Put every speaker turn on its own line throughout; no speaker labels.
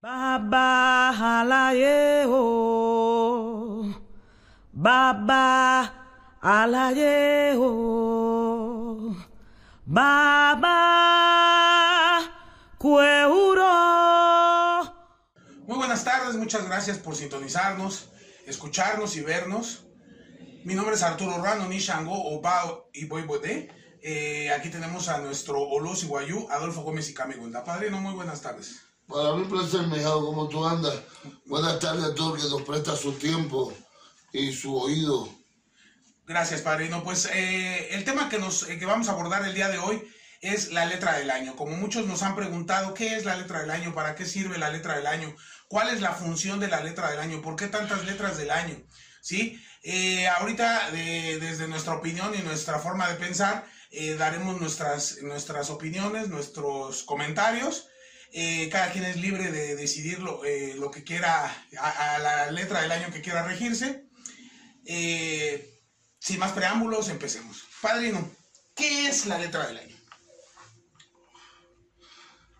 Baba alaye o, Baba alaye o, Baba cueuro.
Muy buenas tardes, muchas gracias por sintonizarnos, escucharnos y vernos. Mi nombre es Arturo Rano, Nishango, Obao y Boybode. Eh, aquí tenemos a nuestro Olos Iguayú, Adolfo Gómez y Camigunda. Padrino, muy buenas tardes.
Para mí placer, mijado, ¿cómo tú andas? Buenas tardes a todos que nos presta su tiempo y su oído.
Gracias, padrino. Pues eh, el tema que, nos, eh, que vamos a abordar el día de hoy es la letra del año. Como muchos nos han preguntado, ¿qué es la letra del año? ¿Para qué sirve la letra del año? ¿Cuál es la función de la letra del año? ¿Por qué tantas letras del año? ¿Sí? Eh, ahorita, de- desde nuestra opinión y nuestra forma de pensar, eh, daremos nuestras, nuestras opiniones, nuestros comentarios. Eh, cada quien es libre de decidir lo, eh, lo que quiera, a, la letra del año que quiera regirse. Eh, sin más preámbulos, empecemos. Padrino, ¿qué es la letra del año?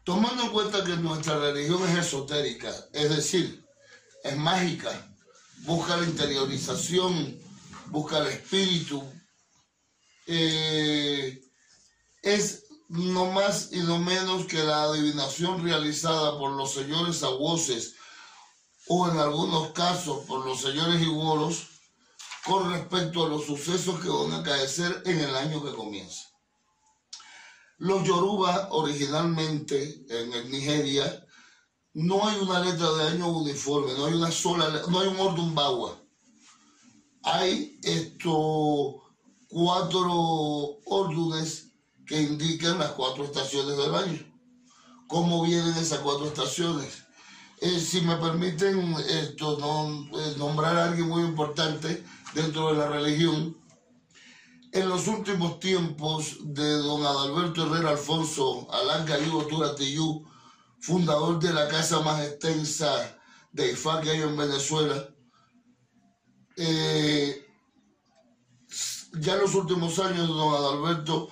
Tomando en cuenta que nuestra religión es esotérica, es decir, es mágica, busca la interiorización, busca el espíritu, es no más y no menos que la adivinación realizada por los señores aguoses o en algunos casos por los señores iguoros con respecto a los sucesos que van a acaecer en el año que comienza. Los Yoruba originalmente en Nigeria no hay una letra de año uniforme, no hay una sola, no hay un orden bagua. Hay estos cuatro órdenes que indican las cuatro estaciones del año. ¿Cómo vienen esas cuatro estaciones? Eh, si me permiten esto, eh, nombrar a alguien muy importante dentro de la religión, en los últimos tiempos de don Adalberto Herrera Alfonso, Alán Cayugo Turatiyú, fundador de la casa más extensa de IFA que hay en Venezuela, eh, ya en los últimos años don Adalberto,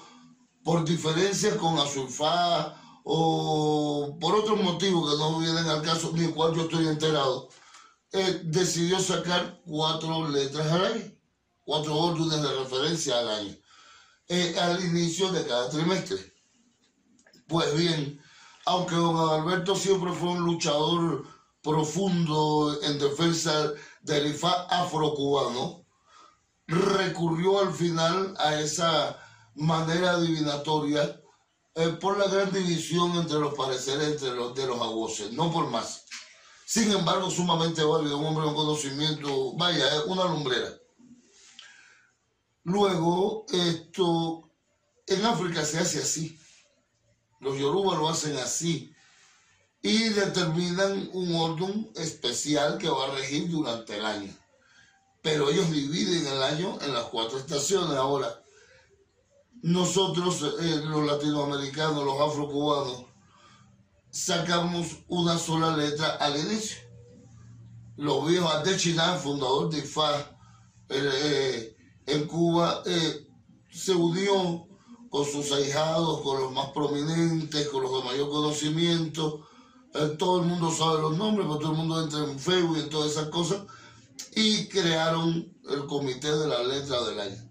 por diferencias con Azulfá o por otros motivos que no vienen al caso, ni cual yo estoy enterado, eh, decidió sacar cuatro letras al año, cuatro órdenes de referencia al año, eh, al inicio de cada trimestre. Pues bien, aunque don Adalberto siempre fue un luchador profundo en defensa del IFA afrocubano, recurrió al final a esa manera adivinatoria eh, por la gran división entre los pareceres entre los, de los aguaces, no por más. Sin embargo, sumamente válido, un hombre con conocimiento, vaya, es una lumbrera. Luego, esto, en África se hace así. Los Yoruba lo hacen así. Y determinan un orden especial que va a regir durante el año. Pero ellos dividen el año en las cuatro estaciones. Ahora, nosotros, eh, los latinoamericanos, los afrocubanos, sacamos una sola letra al inicio. Los viejos Adechinán, fundador de IFA eh, en Cuba, eh, se unió con sus ahijados, con los más prominentes, con los de mayor conocimiento. Todo el mundo sabe los nombres, pero todo el mundo entra en Facebook y en todas esas cosas. Y crearon el comité de la letra del año.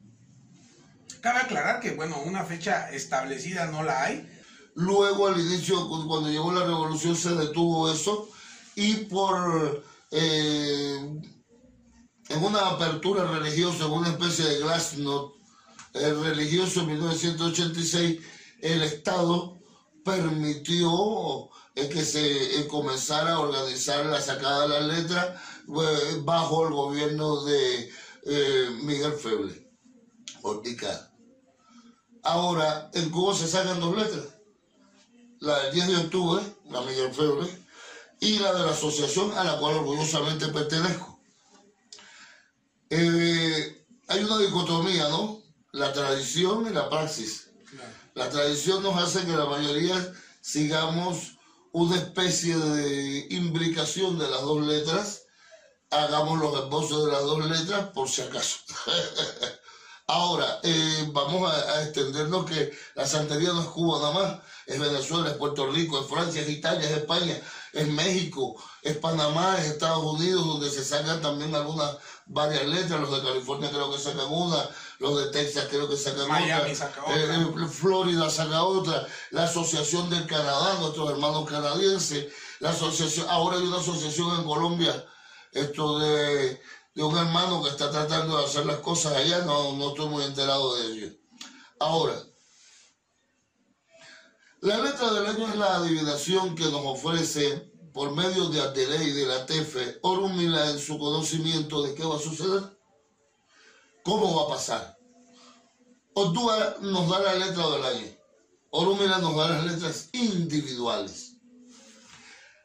Cabe aclarar que, bueno, una fecha establecida no la hay.
Luego, al inicio, cu- cuando llegó la revolución, se detuvo eso y por eh, en una apertura religiosa, en una especie de glasnost eh, religioso en 1986, el Estado permitió eh, que se eh, comenzara a organizar la sacada de las letras bajo el gobierno de Miguel Feble, Ortica. Ahora, en Cuba se sacan dos letras la del 10 de octubre, la Miguel Febre, y la de la asociación a la cual orgullosamente pertenezco. Eh, hay una dicotomía, ¿no? La tradición y la praxis. La tradición nos hace que la mayoría sigamos una especie de imbricación de las dos letras, hagamos los esbozos de las dos letras por si acaso. Ahora, eh, vamos a, a extendernos que la santería no es Cuba nada más, es Venezuela, es Puerto Rico, es Francia, es Italia, es España, es México, es Panamá, es Estados Unidos, donde se sacan también algunas, varias letras, los de California creo que sacan una, los de Texas creo que sacan
Miami
otra,
saca otra.
eh, eh, Florida saca otra, la Asociación del Canadá, nuestros hermanos canadienses, la asociación, ahora hay una asociación en Colombia, esto de, de un hermano que está tratando de hacer las cosas allá, no, no estoy muy enterado de ello. Ahora, la letra del año es la adivinación que nos ofrece por medio de Adeley de la TEFE, Orumila en su conocimiento de qué va a suceder, cómo va a pasar. Ordúa nos da la letra del año, Orumila nos da las letras individuales.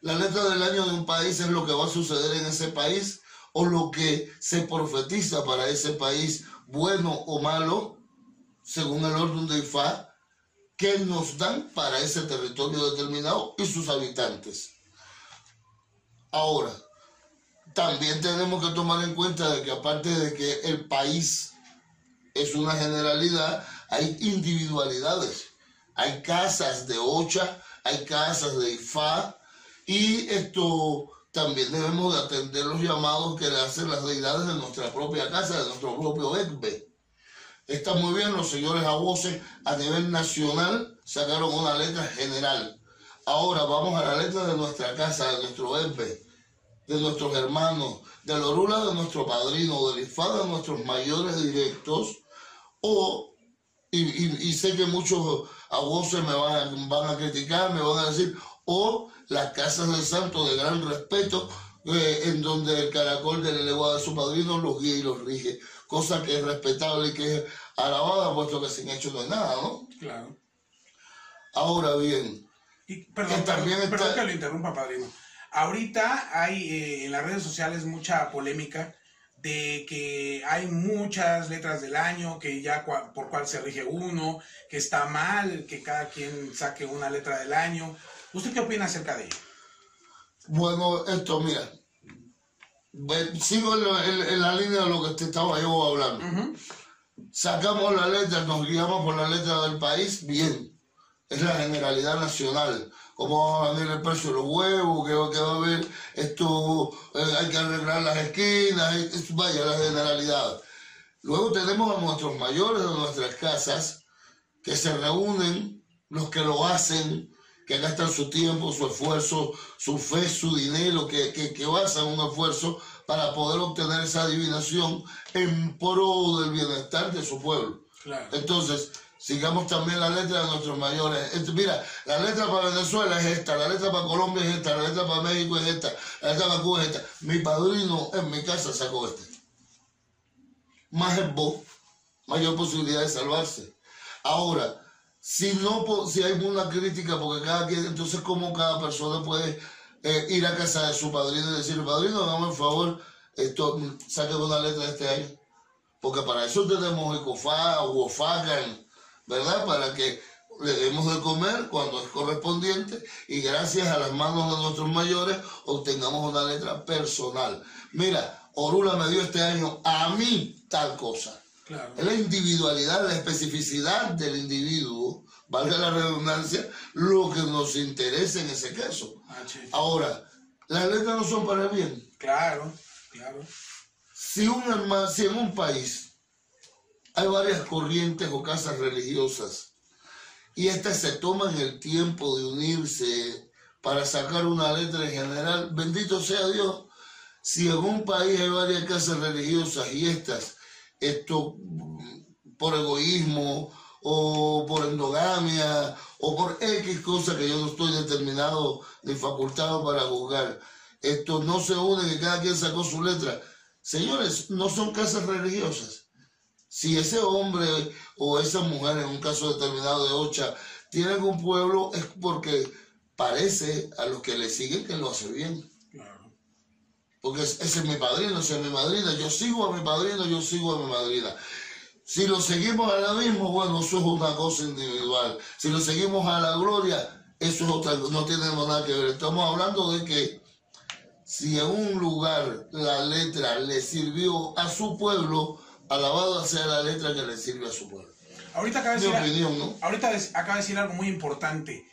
La letra del año de un país es lo que va a suceder en ese país o lo que se profetiza para ese país, bueno o malo, según el orden de Ifá, que nos dan para ese territorio determinado y sus habitantes. Ahora, también tenemos que tomar en cuenta de que aparte de que el país es una generalidad, hay individualidades. Hay casas de Ocha, hay casas de Ifá, y esto también debemos de atender los llamados que le hacen las deidades de nuestra propia casa, de nuestro propio Ekbe. Está muy bien, los señores voces a nivel nacional sacaron una letra general. Ahora vamos a la letra de nuestra casa, de nuestro Ekbe, de nuestros hermanos, del Orula de nuestro padrino, del Ifá de nuestros mayores directos, o, y, sé que muchos voces me van van a criticar, me van a decir, o las casas del santo de gran respeto, eh, en donde el caracol del elevado de su padrino los guía y los rige, cosa que es respetable y que es alabada, puesto que sin hecho no es nada, ¿no?
Claro.
Ahora bien,
Y, perdón,
Que también
perdón,
está-
perdón que lo interrumpa, padrino. Ahorita hay eh, en las redes sociales mucha polémica de que hay muchas letras del año, que ya cua- por cuál se rige uno, que está mal, que cada quien saque una letra del año. ¿Usted qué opina acerca de ello?
bueno, esto, mira, sigo en, lo- en- en la línea de lo que te estaba yo hablando. Sacamos la letra, nos guiamos por la letra del país, bien. Es la generalidad nacional. ¿Cómo va a venir el precio de los huevos? ¿Qué, va- qué va a haber? Esto, eh, hay que arreglar las esquinas, es- es- vaya, la generalidad. Luego tenemos a nuestros mayores de nuestras casas que se reúnen, los que lo hacen, que gastan su tiempo, su esfuerzo, su fe, su dinero, que, que, que basan un esfuerzo para poder obtener esa adivinación en pro del bienestar de su pueblo.
Claro.
Entonces, sigamos también la letra de nuestros mayores. Esto, mira, la letra para Venezuela es esta, la letra para Colombia es esta, la letra para México es esta, la letra para Cuba es esta. Mi padrino en mi casa sacó este. Más es vos, mayor posibilidad de salvarse. Ahora, si no po- si hay una crítica, porque cada quien, entonces cómo cada persona puede eh, ir a casa de su padrino y decirle, padrino, dame el favor, esto, saque una letra de este año. Porque para eso tenemos ECOFA o OFACAN, ¿verdad? Para que le demos de comer cuando es correspondiente y gracias a las manos de nuestros mayores obtengamos una letra personal. Mira, Orula me dio este año a mí tal cosa.
Claro.
Es la individualidad, la especificidad del individuo, valga la redundancia, lo que nos interesa en ese caso.
Ah.
Ahora, las letras no son para el bien.
Claro, claro.
Si, un si en un país hay varias corrientes o casas religiosas y estas se toman el tiempo de unirse para sacar una letra en general, bendito sea Dios, si en un país hay varias casas religiosas y estas, esto mm, por egoísmo o por endogamia o por X cosa que yo no estoy determinado ni facultado para juzgar, esto no se une, que cada quien sacó su letra. Señores, no son casas religiosas. Si ese hombre o esa mujer, en un caso determinado de Ocha, tienen un pueblo, es porque parece a los que le siguen que lo hace bien. Porque es- ese es mi padrino, ese es mi madrina. Yo sigo a mi padrino, yo sigo a mi madrina. Si lo seguimos ahora mismo, bueno, eso es una cosa individual. Si lo seguimos a la gloria, eso es otra, no tenemos nada que ver. Estamos hablando de que si en un lugar la letra le sirvió a su pueblo, alabado sea la letra que le sirve a su pueblo.
Ahorita acaba de decir,
opinión, ¿no?
ahorita des- acaba de decir algo muy importante.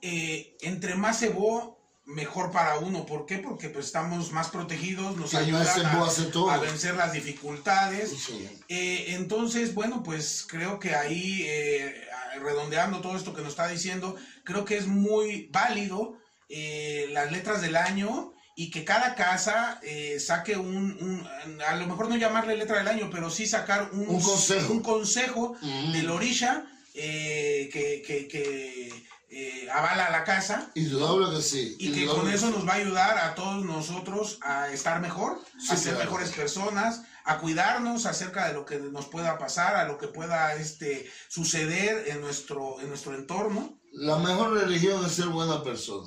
Eh, entre más cebó, mejor para uno. ¿Por qué? Porque pues estamos más protegidos, nos ayudan a, a vencer las dificultades.
Sí.
Eh, entonces, bueno, pues creo que ahí, eh, redondeando todo esto que nos está diciendo, creo que es muy válido eh, las letras del año y que cada casa eh, saque un, un- a lo mejor no llamarle letra del año, pero sí sacar un,
Un consejo.
un consejo
Mm.
del orisha eh, que, que- que, eh, avala la casa
Indudable que sí.
y que con eso nos va a ayudar a todos nosotros a estar mejor,
Sí,
a ser
claro.
mejores personas, a cuidarnos acerca de lo que nos pueda pasar, a lo que pueda este, suceder en nuestro, en nuestro entorno.
La mejor religión es ser buena persona.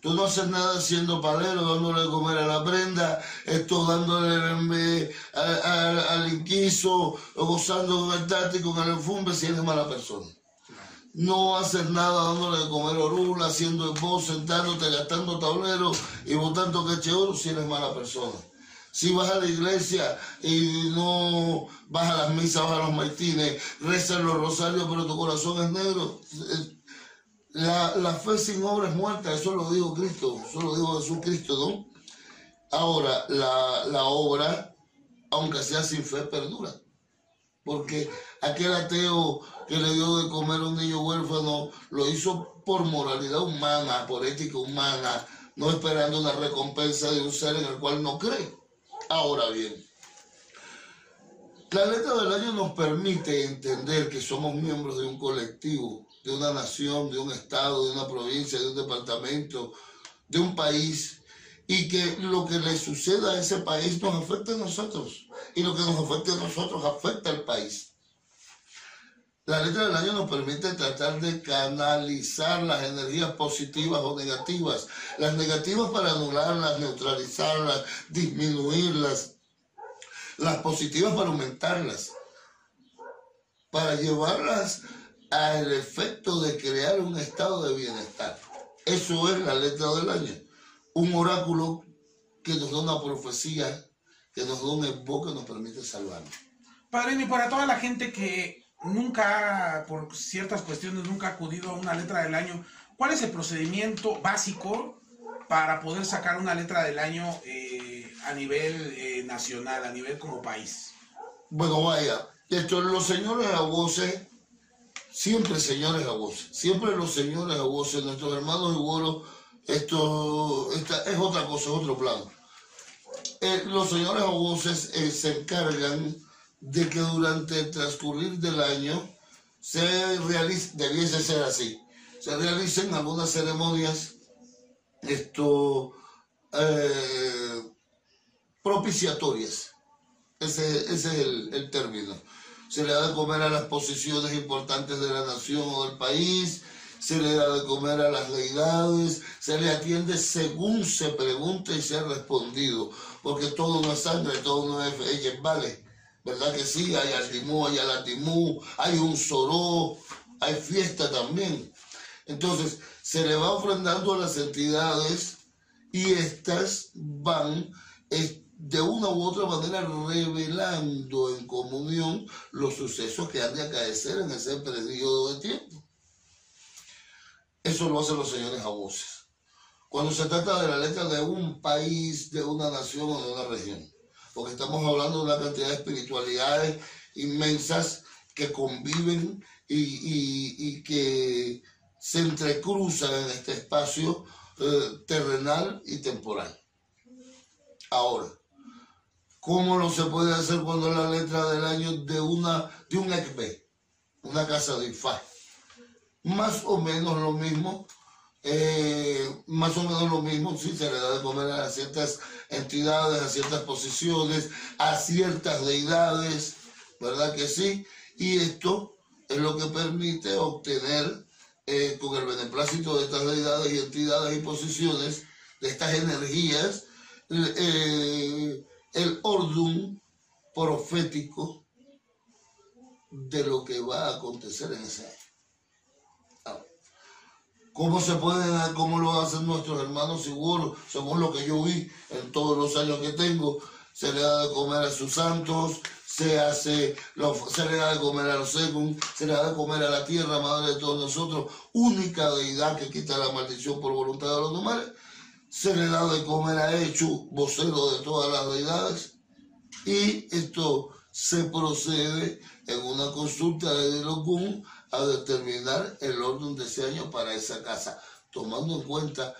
Tú no haces nada siendo palero, dándole de comer a la prenda, esto dándole al inquiso, gozando con el tati, con el enfumbe, si eres mala persona. No haces nada dándole de comer orula, haciendo vos, sentándote, gastando tablero y botando queche oro, si eres mala persona. Si vas a la iglesia y no vas a las misas, vas a los maitines, rezas los rosarios, pero tu corazón es negro, eh, la, la fe sin obra es muerta, eso lo dijo Cristo, eso lo dijo Jesucristo, ¿no? Ahora, la, la obra, aunque sea sin fe, perdura. Porque aquel ateo que le dio de comer a un niño huérfano lo hizo por moralidad humana, por ética humana, no esperando una recompensa de un ser en el cual no cree. Ahora bien, la letra del año nos permite entender que somos miembros de un colectivo, de una nación, de un estado, de una provincia, de un departamento, de un país, y que lo que le suceda a ese país nos afecta a nosotros, y lo que nos afecta a nosotros afecta al país. La letra del año nos permite tratar de canalizar las energías positivas o negativas. Las negativas para anularlas, neutralizarlas, disminuirlas. Las positivas para aumentarlas. Para llevarlas al efecto de crear un estado de bienestar. Eso es la letra del año. Un oráculo que nos da una profecía, que nos da un enfoque que nos permite salvarnos.
Padrino, y para toda la gente que nunca, por ciertas cuestiones, nunca ha acudido a una letra del año, ¿cuál es el procedimiento básico para poder sacar una letra del año eh, a nivel eh, nacional, a nivel como país?
Bueno, vaya, esto, los señores a voces, siempre señores a voces, siempre los señores a voces, nuestros hermanos igualos, esto esta, es otra cosa, es otro plano. Eh, los señores a voces se encargan de que durante el transcurrir del año se realice, debiese ser así, se realicen algunas ceremonias, esto, eh, propiciatorias. Ese, ese es el, el término. Se le da de comer a las posiciones importantes de la nación o del país, se le da de comer a las deidades, se le atiende según se pregunte y sea respondido, porque todo no es sangre, todo no es vale, ¿verdad que sí? Hay altimú, hay alatimú, hay un soró, hay fiesta también. Entonces, se le va ofrendando a las entidades y estas van eh, de una u otra manera revelando en comunión los sucesos que han de acaecer en ese periodo de tiempo. Eso lo hacen los señores a voces. Cuando se trata de la letra de un país, de una nación o de una región. Porque estamos hablando de una cantidad de espiritualidades inmensas que conviven y, que se entrecruzan en este espacio eh, terrenal y temporal. Ahora, ¿cómo lo se puede hacer cuando es la letra del año de una de un ECB, una casa de IFA? Más o menos lo mismo, eh, más o menos lo mismo, sí, se le da de comer a ciertas entidades, a ciertas posiciones, a ciertas deidades, ¿verdad que sí? Y esto es lo que permite obtener eh, con el beneplácito de estas deidades y entidades y posiciones, de estas energías, eh, el ordum profético de lo que va a acontecer en ese año. ¿Cómo se puede, cómo lo hacen nuestros hermanos seguros, según lo que yo vi en todos los años que tengo? se le da de comer a sus santos, se hace, se le da de comer a los según, se le da de comer a la tierra, madre de todos nosotros, única deidad que quita la maldición por voluntad de los humanos, se le da de comer a Echu, vocero de todas las deidades, y esto se procede en una consulta de Delocum a determinar el orden de ese año para esa casa, tomando en cuenta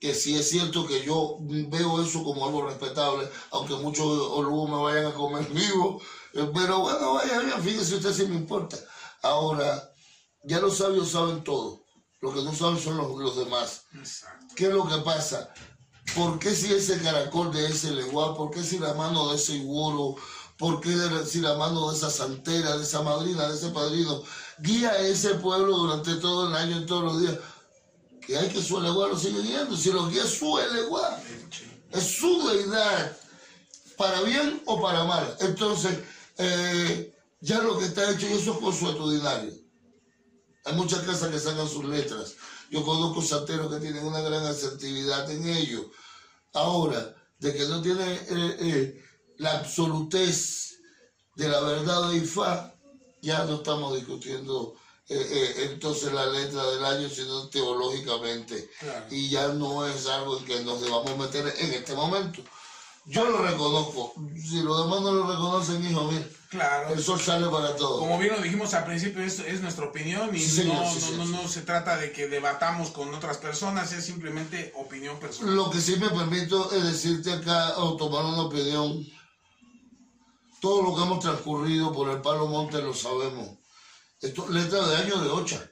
que sí es cierto que yo veo eso como algo respetable, aunque muchos luego me vayan a comer vivo, eh, pero bueno, vaya bien, fíjese usted si me importa. Ahora, ya los sabios saben todo, lo que no saben son los, demás. ¿Qué es lo que pasa? ¿Por qué si ese caracol de ese leguá, por qué si la mano de ese iguoro, por qué si la mano de esa santera, de esa madrina, de ese padrino, guía a ese pueblo durante todo el año, en todos los días? que hay que su eleguá lo sigue guiando. Si lo guía su eleguá, es su deidad, para bien o para mal. Entonces, eh, ya lo que está hecho, y eso es consuetudinario. Hay muchas casas que sacan sus letras. Yo conozco santeros que tienen una gran asertividad en ello. Ahora, de que no tiene eh, eh, la absolutez de la verdad de Ifá, ya no estamos discutiendo eh, eh, entonces la letra del año, sino teológicamente. Y ya no es algo en que nos debamos meter en este momento. Yo lo reconozco. Si los demás no lo reconocen, hijo, mío. Claro. El sol sale para todos.
Como bien lo dijimos al principio, es, es nuestra opinión y no, no, se trata de que debatamos con otras personas, es simplemente opinión personal.
Lo que sí me permito es decirte acá o tomar una opinión. Todo lo que hemos transcurrido por el Palo Monte lo sabemos. Esto, letra de año de Ocha.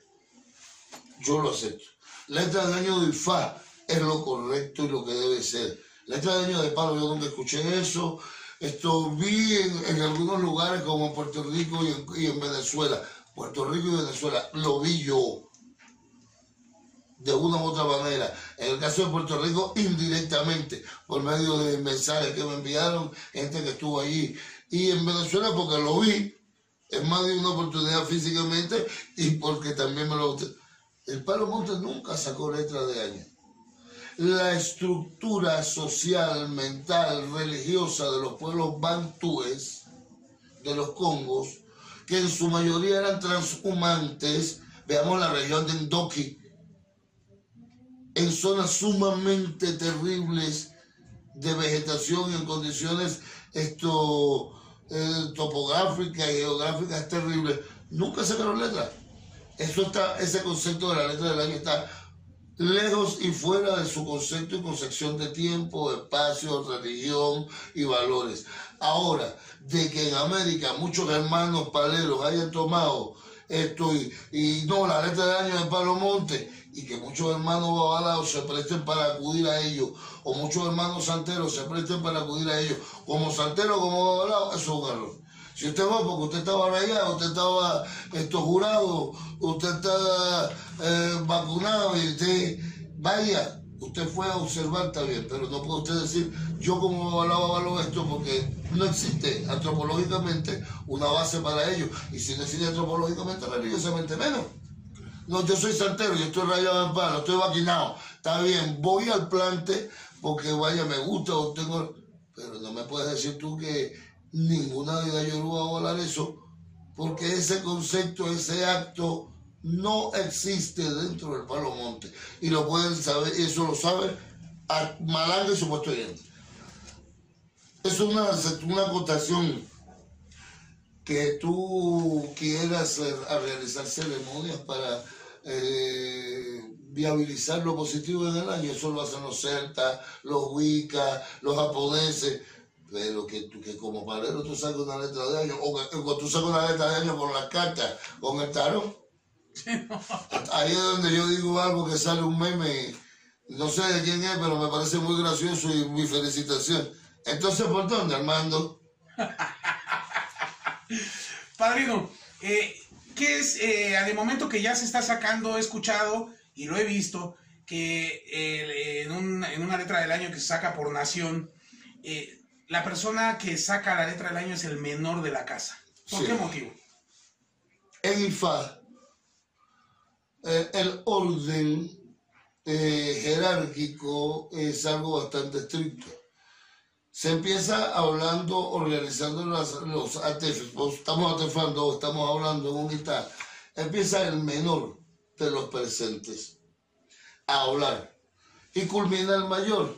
Yo lo acepto. Letra de año de IFA es lo correcto y lo que debe ser. Letra de año de palo, yo nunca escuché eso. Esto vi en, algunos lugares como Puerto Rico y en, Venezuela. Puerto Rico y Venezuela, lo vi yo de una u otra manera. En el caso de Puerto Rico, indirectamente, por medio de mensajes que me enviaron, gente que estuvo allí. Y en Venezuela, porque lo vi, es más de una oportunidad físicamente y porque también me lo... El Palo Monte nunca sacó letra de año. La estructura social, mental, religiosa de los pueblos bantúes, de los Congos, que en su mayoría eran transhumantes, veamos la región de Ndoki, en zonas sumamente terribles de vegetación y en condiciones esto eh, topográfica y geográfica es terrible, nunca sacaron letra. Eso está, ese concepto de la letra del año está lejos y fuera de su concepto y concepción de tiempo, espacio, religión y valores. Ahora, de que en América muchos hermanos paleros hayan tomado esto y, no, la letra del año de Pablo Monte y que muchos hermanos babalados se presten para acudir a ellos, o muchos hermanos santeros se presten para acudir a ellos, como santero, como babalado, eso es un. Si usted va porque usted estaba rayado, usted estaba esto, jurado, usted está eh, vacunado y usted vaya, usted fue a observar, bien, pero no puede usted decir, yo como babalado avalo esto porque no existe antropológicamente una base para ello, y si no existe antropológicamente, religiosamente menos. No, yo soy santero, yo estoy rayado en palo, estoy vacunado. Está bien, voy al plante porque vaya, me gusta o tengo. Pero no me puedes decir tú que ninguna de yo va a volar eso, porque ese concepto, ese acto no existe dentro del Palo Monte. Y lo pueden saber, eso lo sabe Malanga y supuesto oyente. Es una, una acotación que tú quieras realizar ceremonias para eh, viabilizar lo positivo en el año. Eso lo hacen los celtas, los wicca, los japoneses. Pero que, que como palero tú saques una letra de año, o que, tú saques una letra de año con las cartas, con el tarot. Ahí es donde yo digo algo que sale un meme, no sé de quién es, pero me parece muy gracioso y mi felicitación. Entonces, ¿por dónde, Armando?
Padrino, eh, que es, eh, de momento que ya se está sacando, he escuchado y lo he visto, que eh, en, una letra del año que se saca por nación, eh, la persona que saca la letra del año es el menor de la casa. ¿Por qué motivo?
En IFA, el orden jerárquico es algo bastante estricto. se empieza hablando o realizando las- los atefes, o estamos atefando estamos hablando en un guitar, empieza el menor de los presentes a hablar y culmina el mayor.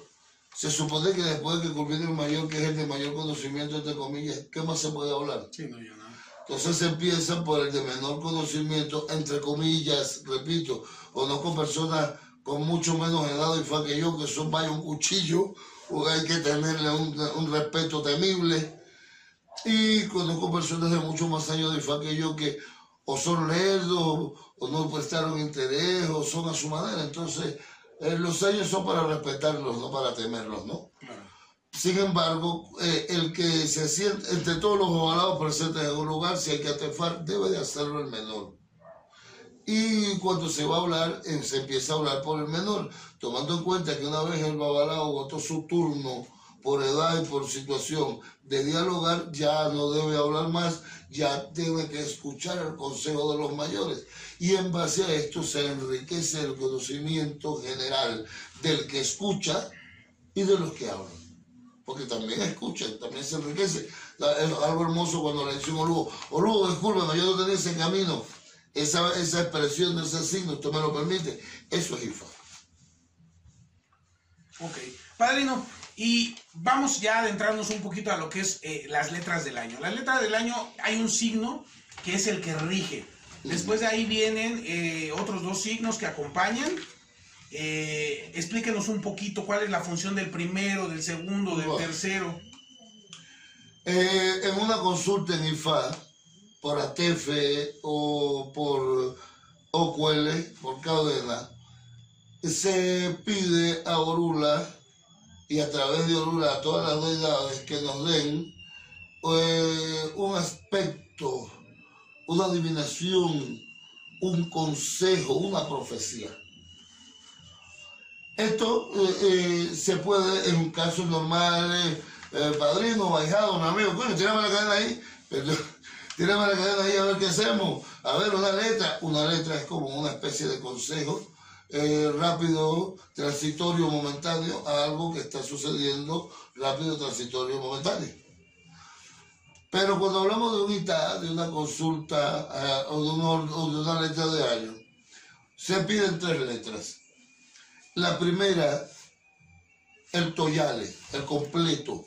Se supone que después de que culmine el mayor, que es el de mayor conocimiento, entre comillas, ¿qué más se puede hablar?
Sí, no, ya.
Entonces se empieza por el de menor conocimiento, entre comillas, repito, conozco personas con mucho menos edad y fa que yo, que son vaya un cuchillo, o hay que tenerle un, un respeto temible. Y conozco personas de mucho más años de fa que yo que o son lerdos, o no prestaron interés, o son a su manera. Entonces, eh, los años son para respetarlos, no para temerlos, ¿no?
Claro.
Sin embargo, eh, el que se siente, entre todos los ovalados presentes en un lugar, si hay que atefar, debe de hacerlo el menor. Y cuando se va a hablar, eh, se empieza a hablar por el menor, tomando en cuenta que una vez el babalao votó su turno por edad y por situación de dialogar, ya no debe hablar más, ya debe que escuchar el consejo de los mayores. Y en base a esto se enriquece el conocimiento general del que escucha y de los que hablan porque también escuchan, también se enriquece. La- Es algo hermoso cuando le dice un Olugo, Olugo, discúlpame, yo no tenía ese camino, esa, esa expresión de ese signo, usted me lo permite, eso es IFA.
Ok. Padrino, y vamos ya adentrarnos un poquito a lo que es eh, las letras del año. Las letras del año hay un signo que es el que rige. Después de ahí vienen eh, otros dos signos que acompañan. Eh, explíquenos un poquito cuál es la función del primero, del segundo, del
Bueno.
tercero.
Eh, en una consulta en IFA, por ATEFE o por OQL, por cadena, se pide a Orula y a través de Orula a todas las deidades que nos den eh, un aspecto, una adivinación, un consejo, una profecía. Esto eh, eh, se puede en casos normales, eh, padrino, bajado, un amigo, coño, tirame la cadena ahí, pero, tirame la cadena ahí a ver qué hacemos. A ver, una letra, una letra es como una especie de consejo rápido, transitorio, momentáneo, a algo que está sucediendo rápido, transitorio, momentáneo. Pero cuando hablamos de unidad, de una consulta un o de una letra de año, se piden tres letras. La primera, el toyale, el completo,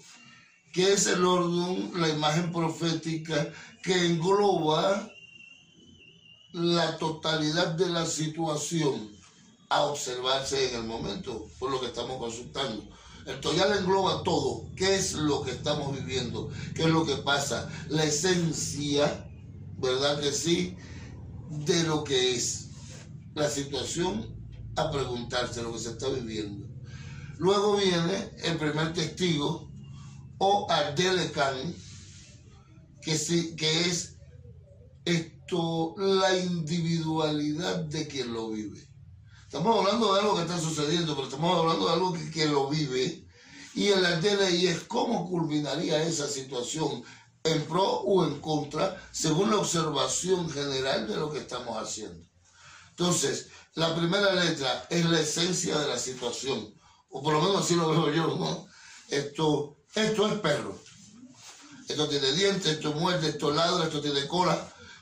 que es el orden, la imagen profética que engloba la totalidad de la situación a observarse en el momento, por lo que estamos consultando. El toyal engloba todo, qué es lo que estamos viviendo, qué es lo que pasa, la esencia, ¿verdad que sí?, de lo que es la situación a preguntarse lo que se está viviendo. Luego viene el primer testigo o Ardelecan, que, sí, que es esto, la individualidad de quien lo vive. Estamos hablando de algo que está sucediendo, pero estamos hablando de algo que, que lo vive. Y el DLI es cómo culminaría esa situación en pro o en contra, según la observación general de lo que estamos haciendo. Entonces, la primera letra es la esencia de la situación, o por lo menos así lo veo yo, ¿no? Esto, esto es perro. Esto tiene dientes, esto muerde, esto ladra, esto tiene cola,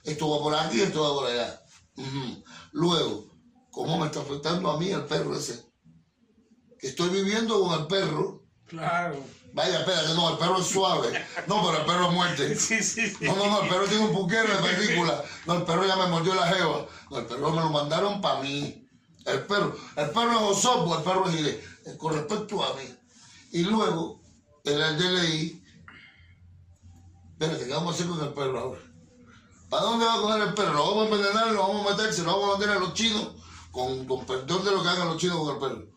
esto va por aquí, esto va por allá. Luego, ¿cómo me está afectando a mí el perro ese? Que estoy viviendo con el perro.
Claro.
Vaya, espérate, no, el perro es suave. No, pero el perro es muerte.
Sí, sí, sí.
No, no, no, el perro tiene un puquero de película. No, el perro ya me mordió la jeva. No, el perro me lo mandaron para mí. El perro, el perro es Osopo, el perro es Gile, eh, con respecto a mí. Y luego, el DLI, espérate, ¿qué vamos a hacer con el perro ahora? ¿Para dónde va a coger el perro? ¿Lo vamos a envenenar? ¿Lo vamos a meter? ¿Se lo vamos a vender a los chinos? Con, con perdón de lo que hagan los chinos con el perro.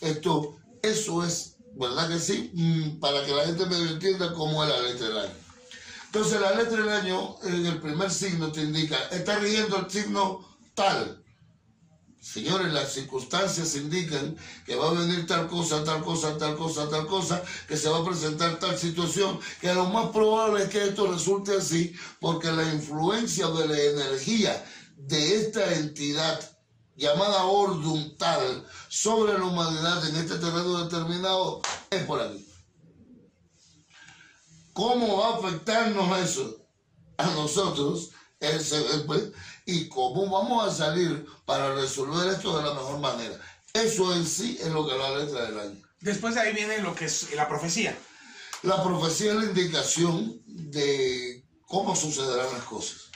Esto, eso es, ¿verdad que sí? Mm, para que la gente medio entienda cómo es la letra del año. Entonces, la letra del año, en el primer signo te indica, está rigiendo el signo tal. Señores, las circunstancias indican que va a venir tal cosa, tal cosa, tal cosa, tal cosa, que se va a presentar tal situación, que lo más probable es que esto resulte así, porque la influencia de la energía de esta entidad llamada Ordum tal sobre la humanidad en este terreno determinado es por aquí. cómo va a afectarnos eso a nosotros pues, y cómo vamos a salir para resolver esto de la mejor manera. Eso en sí es lo que es la letra del año.
Después de ahí viene lo que es la profecía.
La profecía es la indicación de cómo sucederán las cosas.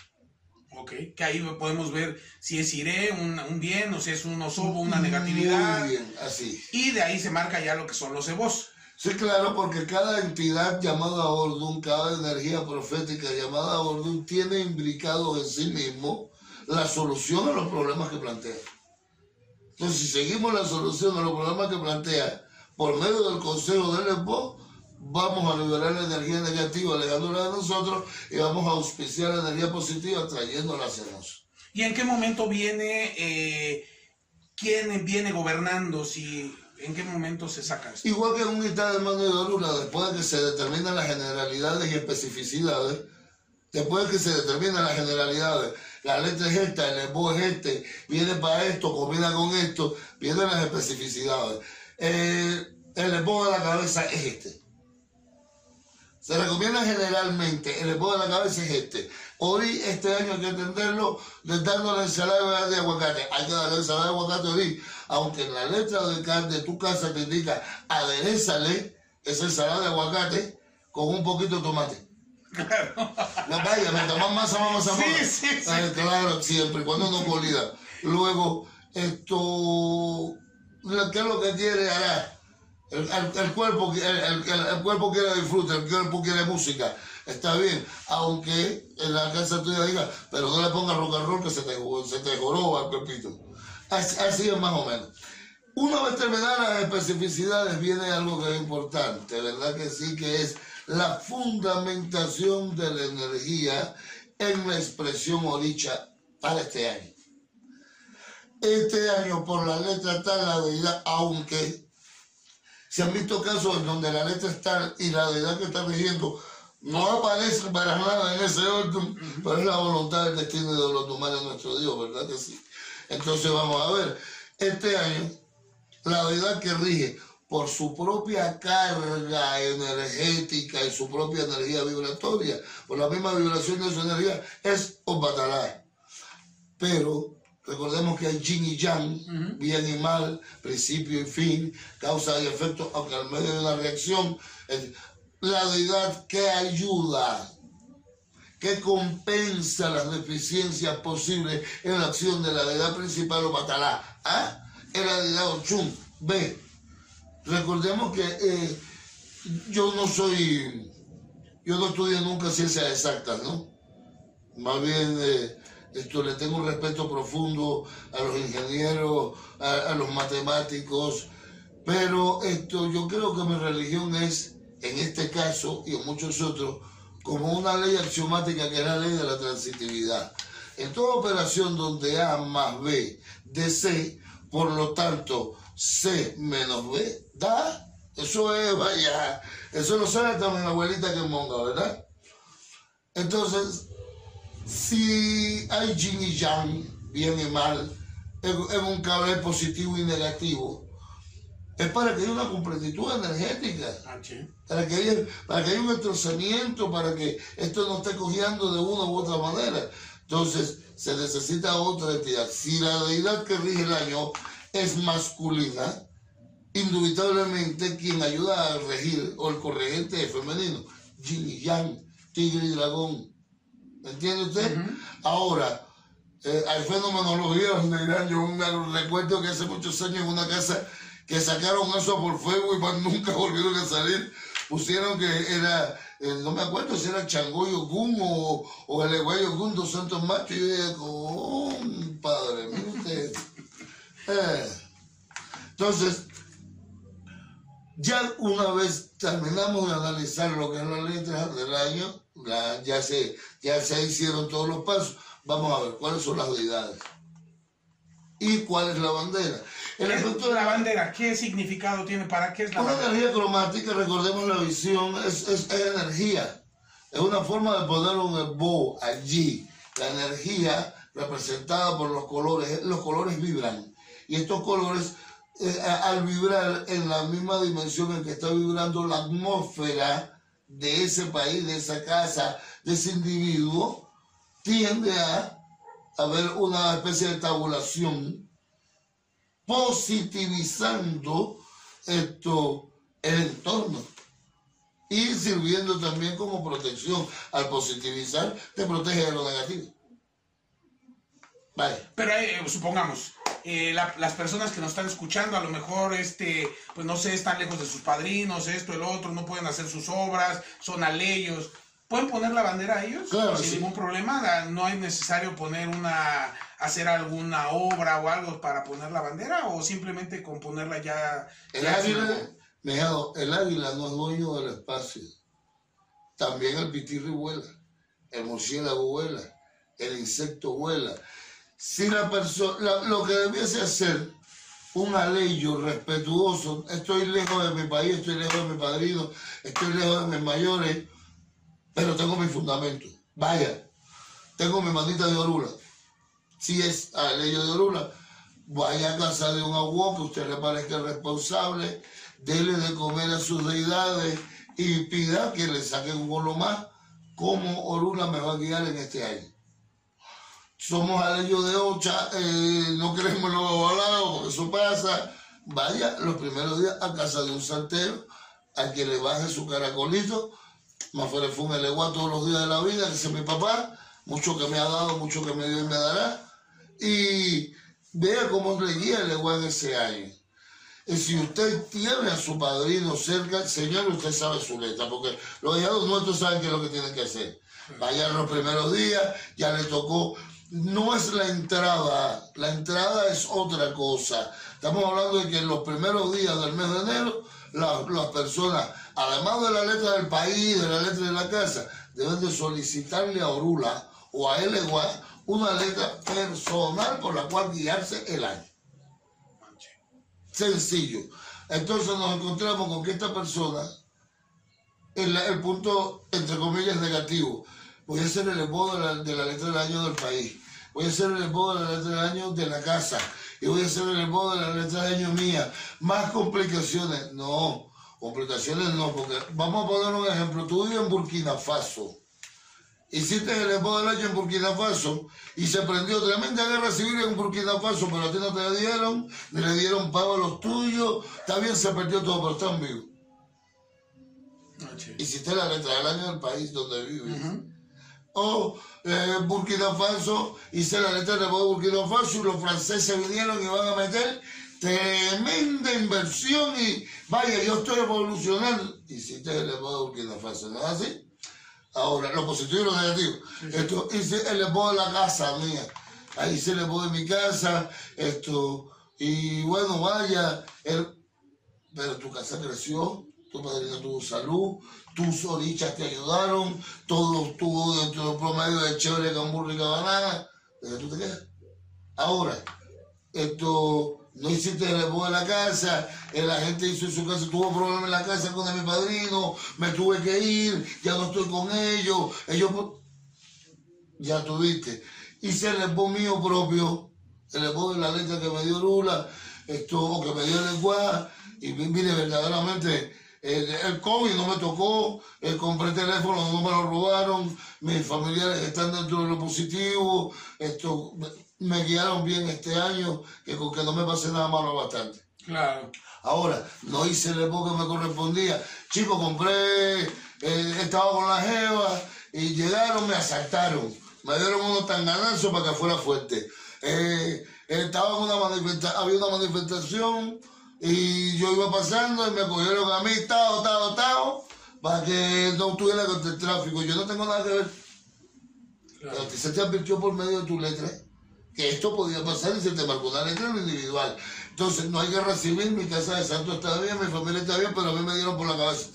Ok, que ahí podemos ver si es iré, un, un bien, o si es un osobo, una negatividad.
Muy bien, así.
Y de ahí se marca ya lo que son los ebos.
Sí, claro, porque cada entidad llamada Ordun, cada energía profética llamada Ordun, tiene implicado en sí mismo la solución a los problemas que plantea. Entonces, si seguimos la solución a los problemas que plantea por medio del consejo del EPO, vamos a liberar la energía negativa alejándola de nosotros y vamos a auspiciar la energía positiva trayéndola hacia nosotros.
¿Y en qué momento viene, eh, quién viene gobernando? Si ¿En qué momento se saca esto?
Igual que en un estado de mano de Orula, después de que se determinan las generalidades y especificidades, después de que se determinan las generalidades, la letra es esta, el embo es este, viene para esto, combina con esto, vienen las especificidades. Eh, el embo de la cabeza es este. Se recomienda generalmente, el embo de la cabeza es este. Ori, este año hay que entenderlo, dando la ensalada de aguacate. Hay que darle ensalada de aguacate Ori aunque en la letra de, tu casa te indica aderezale esa ensalada de aguacate con un poquito de tomate. Claro. No vaya, mientras más masa, más masa,
sí, sí, sí.
Eh, claro, siempre, cuando no colida. Luego, esto, ¿qué es lo que quiere hará? El, el, cuerpo, el, cuerpo quiere disfrutar, el cuerpo quiere música. Está bien, aunque en la casa tuya diga, pero no le pongas rock and roll que se te, se te joroba el pepito. Así, es más o menos. Una vez terminadas las especificidades viene algo que es importante, ¿verdad que sí? Que es la fundamentación de la energía en la expresión oricha para este año. Este año por la letra está la deidad, aunque se han visto casos en donde la letra está y la deidad que está rigiendo no aparece para nada en ese orden, pero es la voluntad del destino de los humanos nuestro Dios, ¿verdad que sí? Entonces vamos a ver, este año la deidad que rige por su propia carga energética y su propia energía vibratoria, por la misma vibración de su energía, es Obatalá. Pero recordemos que hay yin y yang, bien y mal, principio y fin, causa y efecto, aunque al medio de una reacción, la deidad que ayuda que compensa las deficiencias posibles en la acción de la deidad principal o Batalá. A es la deidad Ochun. B. Recordemos que eh, yo no soy, yo no estudio nunca ciencias exactas, ¿no? Más bien eh, esto le tengo un respeto profundo a los ingenieros, a, a los matemáticos, pero esto yo creo que mi religión es, en este caso y en muchos otros, como una ley axiomática que es la ley de la transitividad. En toda operación donde A más B de C, por lo tanto C menos B da, eso es, vaya, eso lo sabe también la abuelita que monga, ¿verdad? Entonces, si hay yin y yang, bien y mal, en un cable positivo y negativo, es para que haya una completitud energética,
ah,
para, que haya, para que haya un entrozamiento, para que esto no esté cogiendo de una u otra manera. Entonces, se necesita otra entidad. Si la deidad que rige el año es masculina, indubitablemente quien ayuda a regir o el corregente es femenino. Yin y Yang, tigre y dragón. ¿Me entiende usted? Ahora, eh, hay fenomenología donde dirán, yo me recuerdo que hace muchos años en una casa que sacaron eso por fuego y más nunca volvieron a salir. Pusieron que era, eh, no me acuerdo si era Changoyo Gun o, o el Eguayo Gun dos Santos Machos. Y yo dije, oh, padre, mire usted. Eh. Entonces, ya una vez terminamos de analizar lo que es la letra del año, ya, se, ya se hicieron todos los pasos, vamos a ver cuáles son las deidades y cuál es la bandera.
El efecto de la bandera, ¿qué significado tiene? ¿Para qué es la
una
bandera?
energía cromática, recordemos la visión, es, es, energía. Es una forma de poner un bo allí. La energía representada por los colores, los colores vibran. Y estos colores, eh, al vibrar en la misma dimensión en que está vibrando la atmósfera de ese país, de esa casa, de ese individuo, tiende a haber una especie de tabulación positivizando esto, el entorno y sirviendo también como protección. Al positivizar, te protege de lo negativo. Vale.
Pero eh, supongamos, eh, la- las personas que nos están escuchando, a lo mejor, este, pues no sé, están lejos de sus padrinos, esto, el otro, no pueden hacer sus obras, son aleyos. ¿Pueden poner la bandera a ellos?
Claro,
Sin
sí.
ningún problema. No es necesario poner una, hacer alguna obra o algo para poner la bandera, o simplemente con ponerla ya.
El
ya
águila, el águila no es dueño del espacio. También el pitirri vuela, el murciélago vuela, el insecto vuela. Si la persona, lo que debiese hacer un aleyo respetuoso, estoy lejos de mi país, estoy lejos de mi padrino, estoy lejos de mis mayores, pero tengo mi fundamento. Vaya, tengo mi manita de orula. Si es aleyo de orula, vaya a casa de un abuelo que usted le parezca responsable, dele de comer a sus deidades y pida que le saquen un bolo más, como Orula me va a guiar en este año. Somos aleyo de Ocha, eh, no queremos los ovalados, porque eso pasa. Vaya los primeros días a casa de un santero, a que le baje su caracolito, más fuera fume le todos los días de la vida, es mi papá, mucho que me ha dado, mucho que me dio y me dará y vea cómo le guía el en ese año. Y si usted tiene a su padrino cerca, señor, usted sabe su letra, porque los hijados nuestros saben qué es lo que tienen que hacer. Vayan los primeros días, ya le tocó. No es la entrada, la entrada es otra cosa. Estamos hablando de que en los primeros días del mes de enero, la- las personas, además de la letra del país, de la letra de la casa, deben de solicitarle a Orula o a Elegua una letra personal por la cual guiarse el año. Sencillo. Entonces nos encontramos con que esta persona, el, el punto, entre comillas, negativo, voy a ser el esposo de la, de la letra del año del país, voy a ser el esposo de la letra del año de la casa, y voy a ser el esposo de la letra del año mía. Más complicaciones, no, complicaciones no, porque vamos a poner un ejemplo, tú vives en Burkina Faso, hiciste el esposo del año en Burkina Faso y se prendió tremenda guerra civil en Burkina Faso, pero a ti no te la dieron, ni le dieron pago a los tuyos, está bien, se perdió todo, pero están vivos.
Noche.
Hiciste la letra del año del país donde vives. O eh, Burkina Faso, hice la letra de Burkina Faso y los franceses vinieron y van a meter tremenda inversión y vaya, yo estoy evolucionando. Hiciste el de Burkina Faso, ¿no es así? Ahora, lo positivo y lo negativo. Esto, hice el esposo de la casa mía. Ahí hice el esposo de mi casa. Esto, y bueno, vaya, el, pero tu casa creció, tu padrino tuvo salud, tus orichas te ayudaron, todo estuvo dentro del promedio de chévere, camburro y banana. Pero tú te quedas. Ahora, esto, no hiciste el esposo de la casa, la gente hizo en su casa, tuvo problemas en la casa con mi padrino, me tuve que ir, ya no estoy con ellos, ellos, ya tuviste. Hice el esposo mío propio, el esposo de la letra que me dio Lula, esto, que me dio el lenguaje, y mi- mire, verdaderamente, el, el COVID no me tocó, eh, compré teléfono, no me lo robaron, mis familiares están dentro de lo positivo, esto, me, guiaron bien este año, que con que no me pase nada malo bastante.
Claro.
Ahora, no hice el época que me correspondía. Chico, compré, eh, estaba con la jeva y llegaron, me asaltaron. Me dieron unos tanganazos para que fuera fuerte. Eh, estaba en una manifesta había una manifestación y yo iba pasando y me cogieron a mí, tao, tao, tao, para que no tuviera contra el tráfico. Yo no tengo nada que ver. Pero a ti se te advirtió por medio de tu letra que esto podía pasar y se te marcó una letra en lo individual. Entonces, no hay que recibir, mi casa de santo está bien, mi familia está bien, pero a mí me dieron por la cabeza.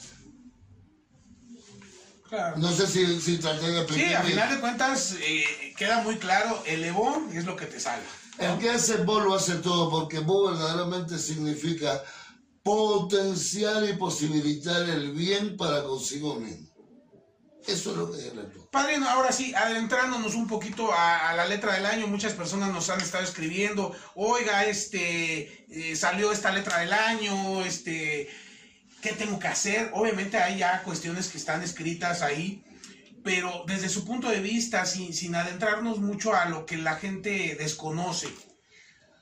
Claro.
No sé si, si traté de
Sí,
explicar.
a final de cuentas eh, queda muy claro, el Levón es lo que te salva.
El que hace vos lo hace todo, porque vos verdaderamente significa potenciar y posibilitar el bien para consigo mismo. Eso es lo que es el esposo.
Padrino, ahora sí, adentrándonos un poquito a, a la letra del año, muchas personas nos han estado escribiendo, oiga, este, eh, salió esta letra del año, este, ¿Qué tengo que hacer? Obviamente hay ya cuestiones que están escritas ahí, pero desde su punto de vista, sin, sin adentrarnos mucho a lo que la gente desconoce,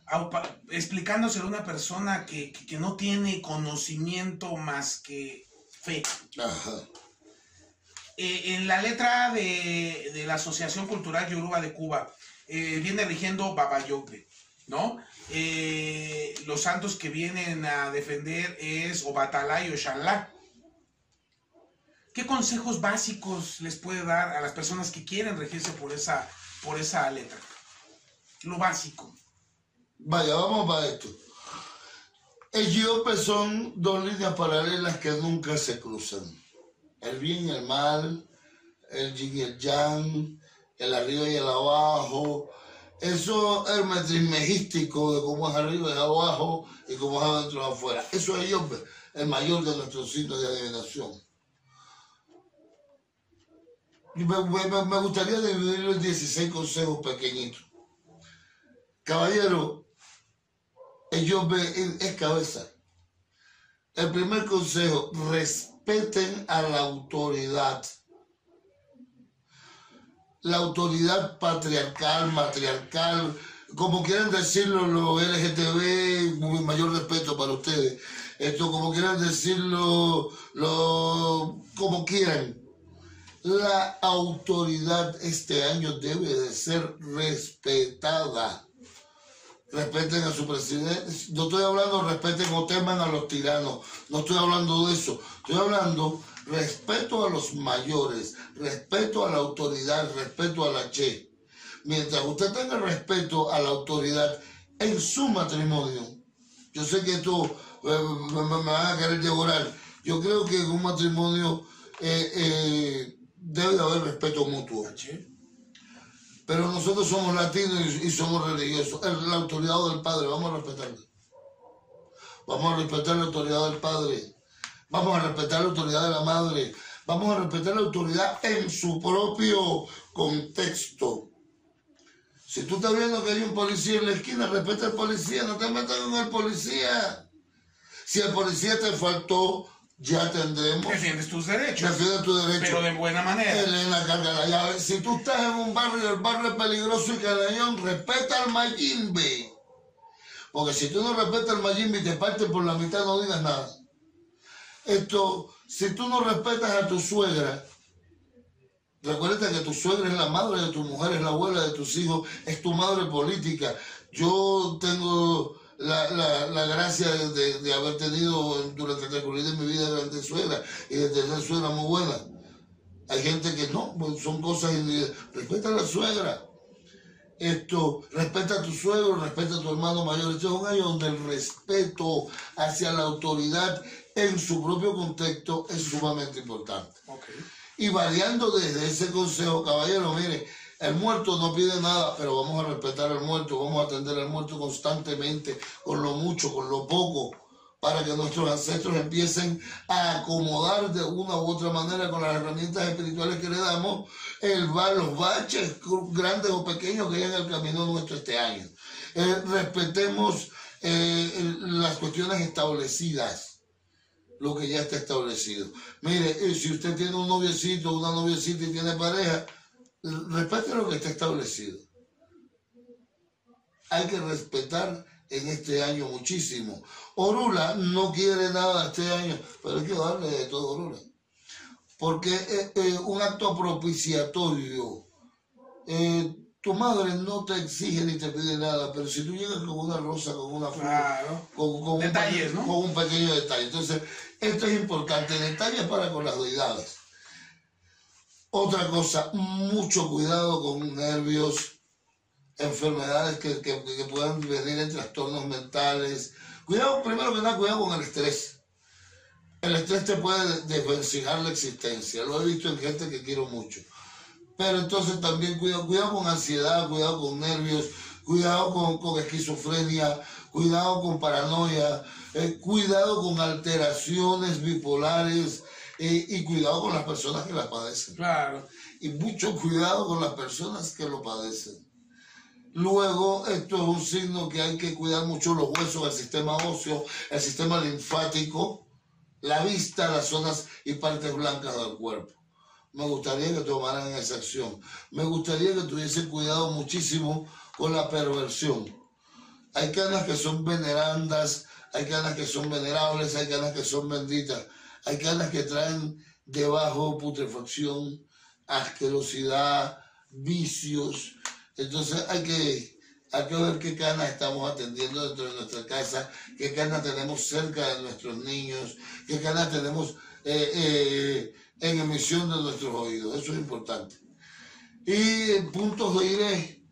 aupa- explicándoselo a una persona que, que- que no tiene conocimiento más que fe.
Ajá.
Eh, en la letra de, de la Asociación Cultural Yoruba de Cuba eh, viene rigiendo Babayope, ¿no? Eh, los santos que vienen a defender es Obatalá y Oshalá. ¿Qué consejos básicos les puede dar a las personas que quieren regirse por esa, por esa letra? Lo básico.
Vaya, vamos para esto. El Yope son dos líneas paralelas que nunca se cruzan. El bien y el mal, el yin y el yang, el arriba y el abajo. Eso es el metrismegístico de cómo es arriba y abajo y cómo es adentro y afuera. Eso es Yope, el mayor de nuestros signos de adivinación. Me, me- gustaría dividirlo en 16 consejos pequeñitos. Caballero, ellos ven, es cabeza. El primer consejo, respeten a la autoridad. La autoridad patriarcal, matriarcal, como quieran decirlo los LGTB, mayor respeto para ustedes. Esto, como quieran decirlo, lo, como quieran. La autoridad este año debe de ser respetada respeten a su presidente. No estoy hablando respeten o teman a los tiranos. No estoy hablando de eso. Estoy hablando respeto a los mayores, respeto a la autoridad, respeto a la che. Mientras usted tenga respeto a la autoridad en su matrimonio, yo sé que esto eh, me, van a querer devorar. Yo creo que en un matrimonio eh, eh, debe de haber respeto mutuo. Pero nosotros somos latinos y, y somos religiosos. Es la autoridad del Padre, vamos a respetarla. Vamos a respetar la autoridad del Padre. Vamos a respetar la autoridad de la Madre. Vamos a respetar la autoridad en su propio contexto. Si tú estás viendo que hay un policía en la esquina, respeta al policía, no te metas con el policía. Si el policía te faltó, ya tendremos.
Defiendes tus derechos,
Defiende tu derecho.
pero de buena manera.
Elena carga la llave. Si tú estás en un barrio y el barrio es peligroso y canallón, respeta al Mayimbe. Porque si tú no respetas al Mayimbe y te partes por la mitad, no digas nada. Esto, si tú no respetas a tu suegra, recuerda que tu suegra es la madre de tu mujer, es la abuela de tus hijos, es tu madre política. Yo tengo la, la, la gracia de, de- haber tenido durante el transcurrido de mi vida grandes suegras y de tener suegra muy buena. Hay gente que no, pues son cosas individuales. Respeta a la suegra. Esto, respeta a tu suegro, respeta a tu hermano mayor. Este es un año donde el respeto hacia la autoridad en su propio contexto es sumamente importante. Y variando desde ese consejo, caballero, mire, el muerto no pide nada, pero vamos a respetar al muerto, vamos a atender al muerto constantemente, con lo mucho, con lo poco, para que nuestros ancestros empiecen a acomodar de una u otra manera con las herramientas espirituales que le damos el, los baches grandes o pequeños que hay en el camino nuestro este año. Eh, respetemos eh, las cuestiones establecidas lo que ya está establecido. Mire, eh, si usted tiene un noviecito, una noviecita y tiene pareja, respete lo que está establecido. Hay que respetar en este año muchísimo. Orula no quiere nada este año, pero hay que darle de todo Orula. Porque eh, eh, un acto propiciatorio, eh, tu madre no te exige ni te pide nada, pero si tú llegas con una rosa, con una flor,
Claro.
con, con
Detalles,
un,
¿no?
con un pequeño detalle. Entonces, esto es importante, detalles para con las deidades. Otra cosa, mucho cuidado con nervios, enfermedades que, que, que puedan venir en trastornos mentales. Cuidado, primero que nada, cuidado con el estrés. El estrés te puede desvencijar la existencia. Lo he visto en gente que quiero mucho. Pero entonces también cuidado, cuidado con ansiedad, cuidado con nervios, cuidado con, con esquizofrenia, cuidado con paranoia, eh, cuidado con alteraciones bipolares eh, y cuidado con las personas que las padecen.
Claro.
Y mucho cuidado con las personas que lo padecen. Luego, esto es un signo que hay que cuidar mucho los huesos, el sistema óseo, el sistema linfático, la vista, las zonas y partes blancas del cuerpo. Me gustaría que tomaran esa acción. Me gustaría que tuviesen cuidado muchísimo con la perversión. Hay canas que son venerandas, hay canas que son venerables, hay canas que son benditas, hay canas que traen debajo putrefacción, asquerosidad, vicios. Entonces hay que, hay que ver qué canas estamos atendiendo dentro de nuestra casa, qué canas tenemos cerca de nuestros niños, qué canas tenemos eh, eh, en emisión de nuestros oídos. Eso es importante. Y puntos de iré.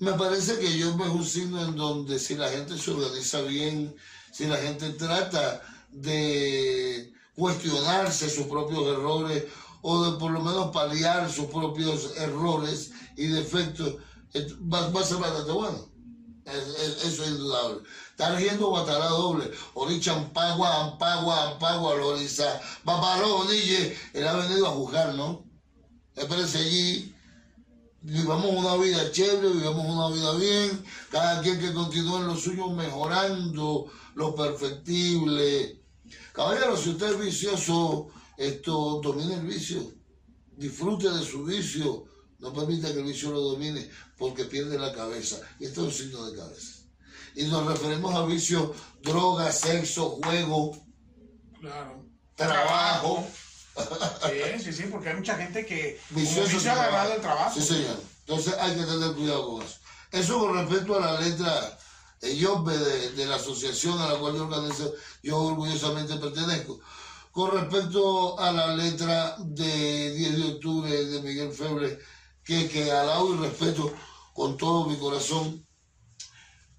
Me parece que yo es un signo en donde si la gente se organiza bien, si la gente trata de cuestionarse sus propios errores o de por lo menos paliar sus propios errores y defectos, va, va a ser bastante bueno. Eso es indudable. Está riendo Guatará doble. Oricha Ampagua, Ampagua, Ampagua, Loriza. Papaló, Nille. Él ha venido a juzgar, ¿no? Espérese allí. Vivamos una vida chévere, vivamos una vida bien. Cada quien que continúe en lo suyo mejorando lo perfectible. Caballero, si usted es vicioso, esto domine el vicio. Disfrute de su vicio no permita que el vicio lo domine porque pierde la cabeza. Y esto es un signo de cabeza. Y nos referimos a vicio, droga, sexo, juego,
Claro.
trabajo.
Sí, sí, sí, porque hay mucha gente que
Vicioso
vicio ha agarrado el trabajo.
Sí, señor. Entonces hay que tener cuidado con eso. Eso con respecto a la letra eh, Yobbe de, de la asociación a la cual yo orgullosamente pertenezco. Con respecto a la letra de 10 de octubre de Miguel Febre, que, que alabo y respeto con todo mi corazón,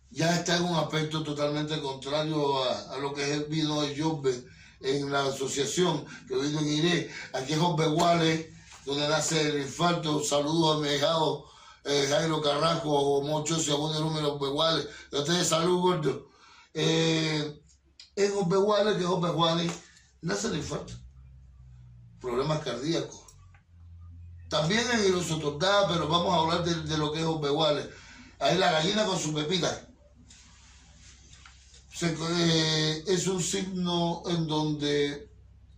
ya está en un aspecto totalmente contrario a, lo que vino el Yobbe en la asociación que vino en Iré. Aquí es José Guale, donde nace el infarto. Saludos a mi eh, Jairo Carrasco o Mocho, si aún el número José Guale. De ustedes salud, gordo. Eh, en que es José Guale, nace el infarto. Problemas cardíacos. También en Irosototá, pero vamos a hablar de, de lo que es Guale. Ahí la gallina con su pepita eh, es un signo en donde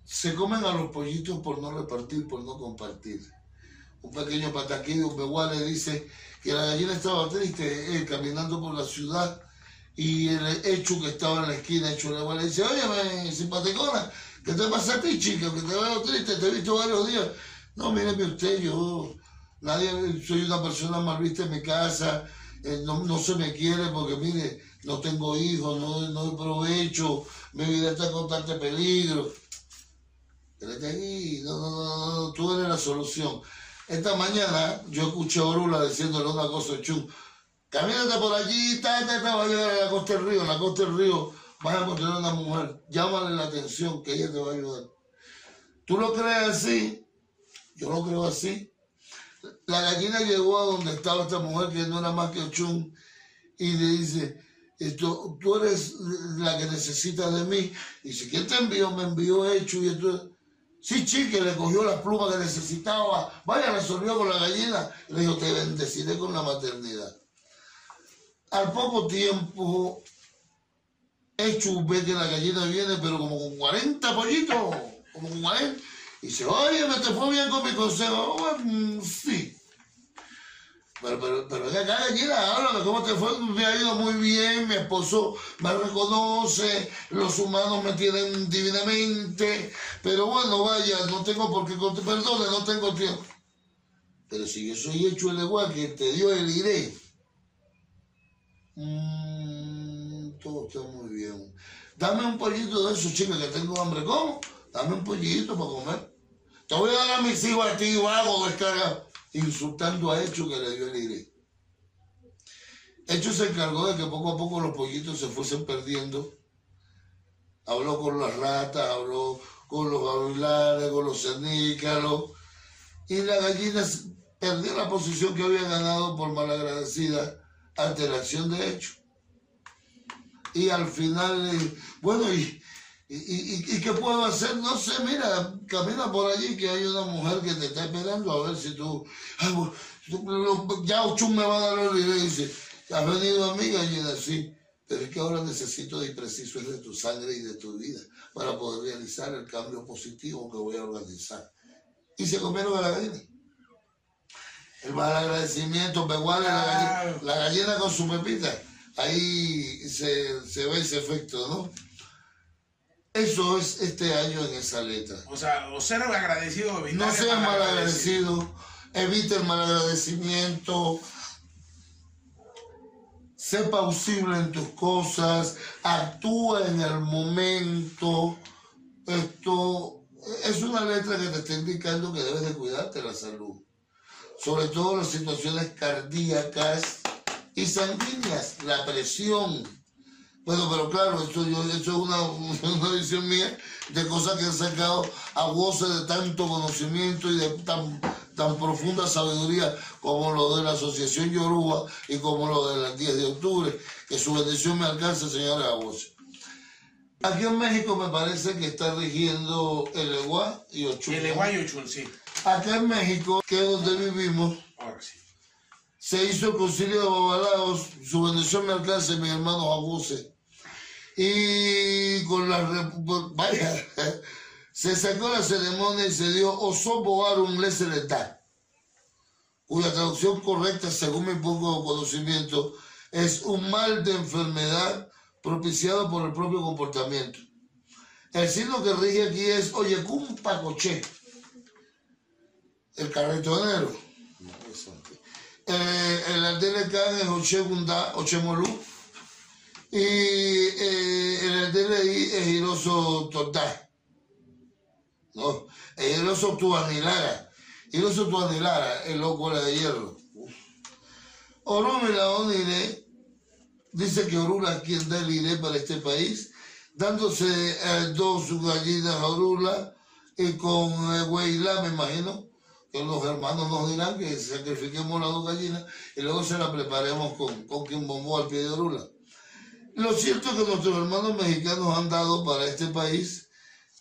se comen a los pollitos por no repartir, por no compartir. Un pequeño pataquí de un le dice que la gallina estaba triste eh, caminando por la ciudad y el hecho que estaba en la esquina, hecho le le dice, oye, simpaticona, ¿qué te pasa a ti, chica? Que te veo triste, te he visto varios días. No, míreme usted, yo, nadie, soy una persona mal vista en mi casa, eh, no, no se me quiere porque, mire, no tengo hijos, no, no aprovecho, mi vida está en constante peligro. Aquí, no, no, no, no, no, tú eres la solución. Esta mañana yo escuché a Orula diciéndole una cosa a Chum, camínate por allí, ta, ta, ta, va a a la costa del río, en la costa del río vas a encontrar una mujer, llámale la atención que ella te va a ayudar. ¿Tú lo crees así? Yo lo creo así. La gallina llegó a donde estaba esta mujer que no era más que Ochun y le dice, esto, tú eres la que necesita de mí. Y si ¿quién te envió? Me envió hecho y esto. Sí, chique, le cogió la pluma que necesitaba. Vaya, resolvió con la gallina. Le dijo, te bendeciré con la maternidad. Al poco tiempo, hecho ve que la gallina viene, pero como con 40 pollitos. Como con 40. Y dice, oye, me te fue bien con mi consejo. "Mm, sí. Pero, pero, pero acá, gallina, háblame, ¿cómo te fue? Me ha ido muy bien, mi esposo me reconoce, los humanos me tienen divinamente, pero bueno, vaya, no tengo por qué, perdone, no tengo tiempo. Pero si yo soy hecho el igual que te dio el iré, mm, todo está muy bien. Dame un pollito de esos, chica, que tengo hambre. ¿Cómo? Dame un pollito para comer. Te voy a dar a mis hijos a ti, vago, descarga, insultando a Hecho que le dio el iré. Hecho se encargó de que poco a poco los pollitos se fuesen perdiendo. Habló con las ratas, habló con los gavilanes, con los cernícalos. Y la gallina perdió la posición que había ganado por malagradecida ante la acción de Hecho. Y al final, eh, bueno, y, y, y- y qué puedo hacer? No sé, mira, camina por allí que hay una mujer que te está esperando a ver si tú... Ay, bueno, tú- ya Ochun me va a dar el y dice, ¿has venido a mí, gallina? Sí, Pero es que ahora necesito y preciso es de tu sangre y de tu vida para poder realizar el cambio positivo que voy a organizar. Y se comieron a la gallina. El mal agradecimiento, me la gallina, la gallina con su pepita. Ahí se, se ve ese efecto, ¿no? Eso es este año en esa letra.
O sea, o ser agradecido
evitar No seas mal agradecido, evita el mal agradecimiento, sé pausible en tus cosas, actúa en el momento. Esto es una letra que te está indicando que debes de cuidarte la salud. Sobre todo las situaciones cardíacas y sanguíneas, la presión bueno, pero claro, eso, yo, eso es una, una visión mía de cosas que han sacado a voces de tanto conocimiento y de tan, tan profunda sabiduría como lo de la Asociación Yoruba y como lo del 10 de octubre. Que su bendición me alcance, señores, a voces. Aquí en México me parece que está rigiendo el Eguá y Ochun.
El Eguá y Ochun, sí.
Acá en México, que es donde vivimos,
Ahora sí.
se hizo el concilio de Babalaos. Su bendición me alcance, mis hermanos, a voces y con la vaya se sacó la ceremonia y se dio Osopo Arum Leseretá, cuya traducción correcta, según mi poco conocimiento, es un mal de enfermedad propiciado por el propio comportamiento. El signo que rige aquí es Oyekun Pacoche, el carretonero. Eh, el Aldele es Oche Ochemolú, y eh, en el DNI Total. No, es Hiroso Tuanilara. Hiroso Tuanilara, el loco de hierro. Orome la Onire dice que Orula es quien da el IRE para este país, dándose eh, dos gallinas a Orula y con eh, me imagino, que los hermanos nos dirán que sacrifiquemos las dos gallinas y luego se la preparemos con, con quien bombó al pie de Orula. Lo cierto es que nuestros hermanos mexicanos han dado para este país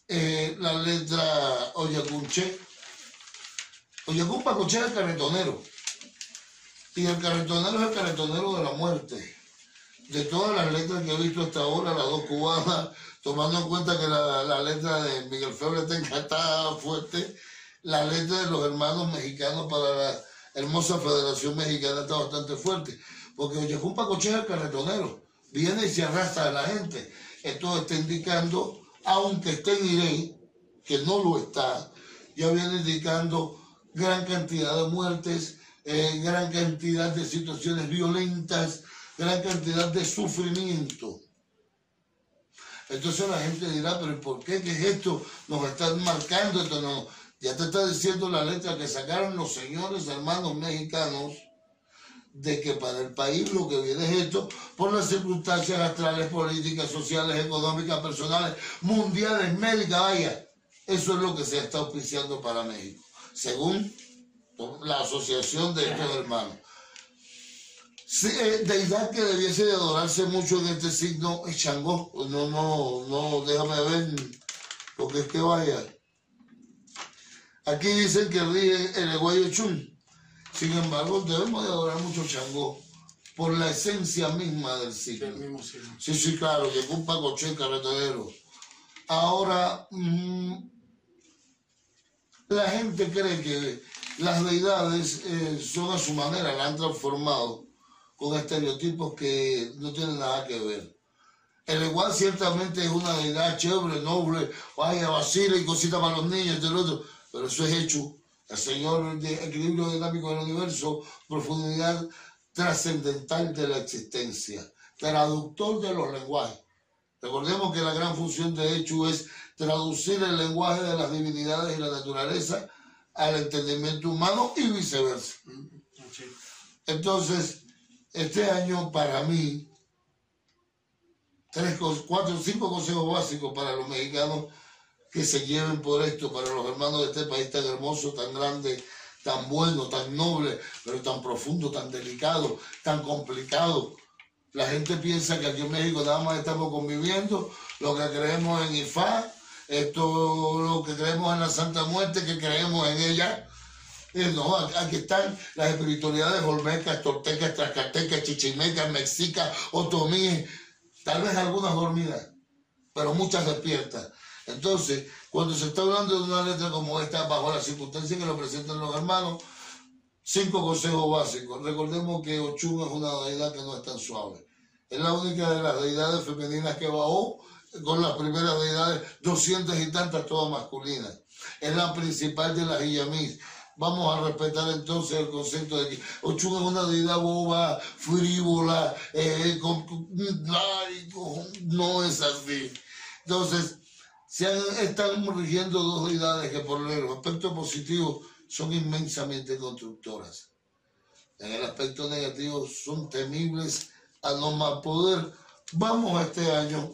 eh, la letra Oyacunche. Oyacun Pacoche es el carretonero. Y el carretonero es el carretonero de la muerte. De todas las letras que he visto hasta ahora, las dos cubanas, tomando en cuenta que la, letra de Miguel Febre está fuerte, la letra de los hermanos mexicanos para la hermosa Federación Mexicana está bastante fuerte. Porque Oyacun Pacoche es el carretonero viene y se arrastra a la gente. Esto está indicando, aunque esté en que no lo está, ya viene indicando gran cantidad de muertes, eh, gran cantidad de situaciones violentas, gran cantidad de sufrimiento. Entonces la gente dirá, pero ¿por qué? ¿Qué es esto? Nos están marcando esto. No, ya te está diciendo la letra que sacaron los señores hermanos mexicanos de que para el país lo que viene es esto por las circunstancias astrales, políticas, sociales, económicas, personales, mundiales, médicas, vaya. Eso es lo que se está auspiciando para México, según la asociación de estos hermanos. Eh, deidad que debiese de adorarse mucho en este signo es Changó. No, no, no, déjame ver, porque es que vaya. Aquí dicen que ríe el Eguayo Chun. Sin embargo, debemos de adorar mucho Changó por la esencia misma del signo. Sí, sí, claro, llegó un pacoche carretero. Ahora, mm, la gente cree que las deidades eh, son a su manera, la han transformado con estereotipos que no tienen nada que ver. El igual ciertamente es una deidad chévere, noble, vaya, vacila y cosita para los niños, otro, pero eso es hecho el Señor de equilibrio dinámico del universo, profundidad trascendental de la existencia, traductor de los lenguajes. Recordemos que la gran función de hecho es traducir el lenguaje de las divinidades y la naturaleza al entendimiento humano y viceversa. Entonces, este año para mí, tres, cuatro, cinco consejos básicos para los mexicanos que se lleven por esto para los hermanos de este país tan hermoso, tan grande, tan bueno, tan noble, pero tan profundo, tan delicado, tan complicado. La gente piensa que aquí en México nada más estamos conviviendo, lo que creemos en Ifá, esto, lo que creemos en la Santa Muerte, que creemos en ella. Eh, no, aquí están las espiritualidades olmecas, tortecas, trascatecas, chichimecas, mexicas, otomíes, Tal vez algunas dormidas, pero muchas despiertas. Entonces, cuando se está hablando de una letra como esta, bajo las circunstancias que lo presentan los hermanos, cinco consejos básicos. Recordemos que Ochun es una deidad que no es tan suave. Es la única de las deidades femeninas que bajó con las primeras deidades, doscientas y tantas, todas masculinas. Es la principal de las Iyamis. Vamos a respetar entonces el concepto de que Ochun es una deidad boba, frívola, eh, con, no es así. Entonces, se están rigiendo dos deidades que por el aspecto positivo son inmensamente constructoras. En el aspecto negativo son temibles a no más poder. Vamos a este año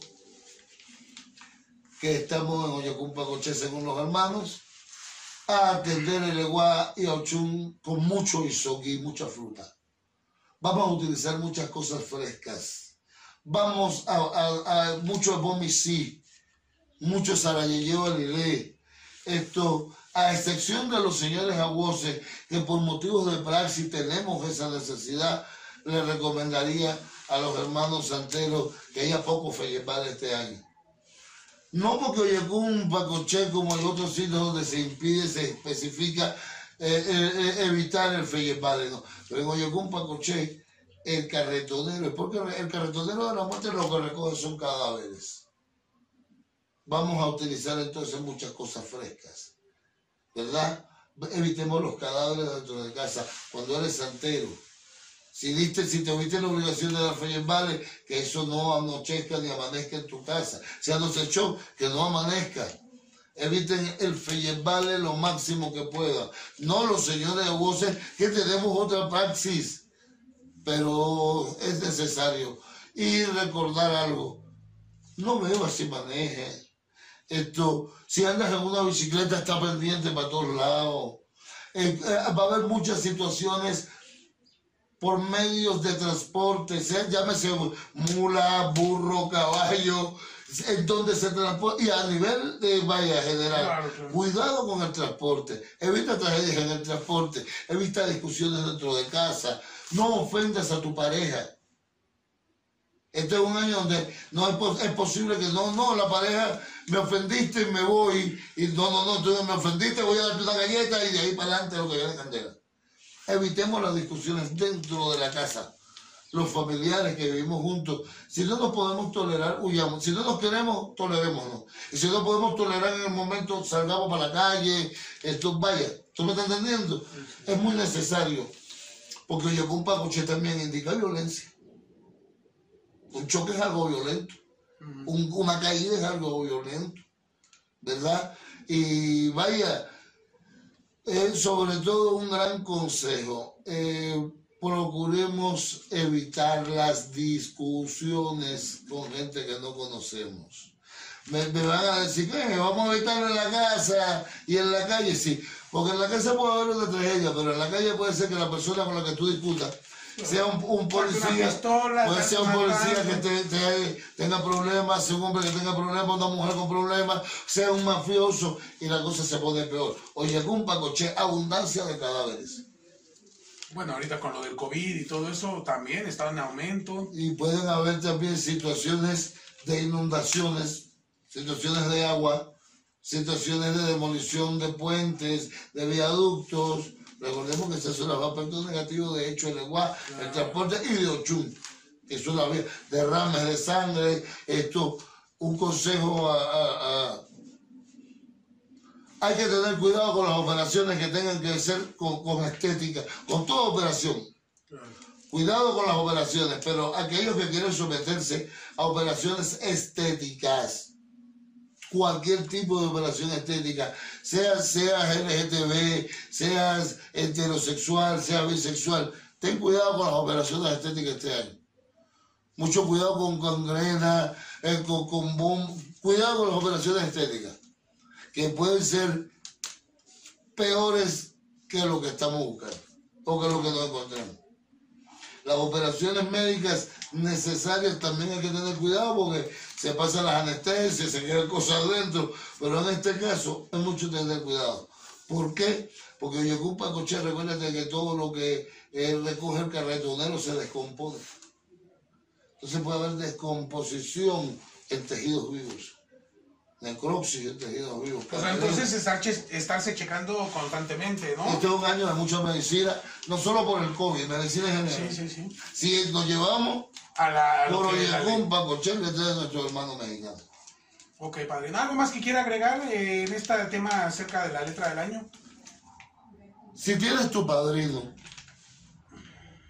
que estamos en Oyacumpa Coche según los hermanos a atender el Eguá y Ochun con mucho isoki y mucha fruta. Vamos a utilizar muchas cosas frescas. Vamos a, a, a mucho bomisí, mucho sarayeyeo alilé. Esto, a excepción de los señores aguoses, que por motivos de praxis tenemos esa necesidad, le recomendaría a los hermanos santeros que haya poco feyepal este año. No porque Oyecún, Pacoche, como en otros sitios donde se impide, se especifica eh, eh, eh evitar el feyepal, no. Pero en Oyecún, Pacoche, el carretonero, porque el carretonero de la muerte lo que recoge son cadáveres. Vamos a utilizar entonces muchas cosas frescas, ¿verdad? Evitemos los cadáveres dentro de casa. Cuando eres santero, si, diste, si te viste la obligación de dar fe en vale, que eso no anochezca ni amanezca en tu casa. Si anochechó, que no amanezca. Eviten el vale lo máximo que pueda. No los señores de voces que tenemos otra praxis, pero es necesario. Y recordar algo, no veo si maneje. Esto, si andas en una bicicleta está pendiente para todos lados. Eh, eh, va a haber muchas situaciones por medios de transporte, sea, llámese mula, burro, caballo, en donde se transporta, y a nivel de vaya general, cuidado con el transporte, evita tragedias en el transporte, evita discusiones dentro de casa, no ofendas a tu pareja. Este es un año donde no es, posible que no, no, la pareja me ofendiste y me voy, y no, no, no, tú me ofendiste, voy a darte una galleta y de ahí para adelante lo que viene candela. Evitemos las discusiones dentro de la casa. Los familiares que vivimos juntos. Si no nos podemos tolerar, huyamos. Si no nos queremos, tolerémonos. Y si no podemos tolerar en el momento, salgamos para la calle. Esto, vaya, ¿tú me estás entendiendo? Es muy necesario. Porque llegó un pacoche también indica violencia. Un choque es algo violento. una caída es algo violento. ¿Verdad? Y vaya, es sobre todo un gran consejo. Eh, procuremos evitar las discusiones con gente que no conocemos. Me, van a decir que vamos a evitarlo en la casa y en la calle, sí, porque en la casa puede haber una tragedia, pero en la calle puede ser que la persona con la que tú discutas sea un, policía, puede ser un policía que tenga problemas, sea un hombre que tenga problemas, una mujer con problemas, sea un mafioso y la cosa se pone peor. Oye, algún pacoche, abundancia de cadáveres.
Bueno, ahorita con lo del COVID y todo eso también está en aumento.
Y pueden haber también situaciones de inundaciones, situaciones de agua, situaciones de demolición de puentes, de viaductos, Recordemos que ese va a perder negativo de hecho el lenguaje, el transporte y de Ochun. Eso es la. Derrames de sangre, esto, un consejo a, hay que tener cuidado con las operaciones que tengan que ser con, estética, con toda operación. Cuidado con las operaciones, pero aquellos que quieren someterse a operaciones estéticas, cualquier tipo de operación estética, sea, seas LGTB, seas heterosexual, seas bisexual, ten cuidado con las operaciones estéticas este año. Mucho cuidado con gangrena, eh, con, con cuidado con las operaciones estéticas, que pueden ser peores que lo que estamos buscando o que lo que nos encontramos. Las operaciones médicas necesarias también hay que tener cuidado porque se pasan las anestesias, se quedan cosas adentro, pero en este caso es mucho tener cuidado. ¿Por qué? Porque ocupa coche, recuérdate que todo lo que recoge el carretonero se descompone. Entonces puede haber descomposición en tejidos vivos. Necropsis en tejidos vivos.
O sea, entonces estar che- estarse checando constantemente, ¿no?
Este es un año de mucha medicina, no solo por el COVID, medicina en general.
Sí, sí, sí.
Si nos llevamos
A la, a lo
por Chel, este es nuestro hermano mexicano.
Ok, padre. ¿Algo más que quiera agregar eh, en este tema acerca de la letra del año?
Si tienes tu padrino,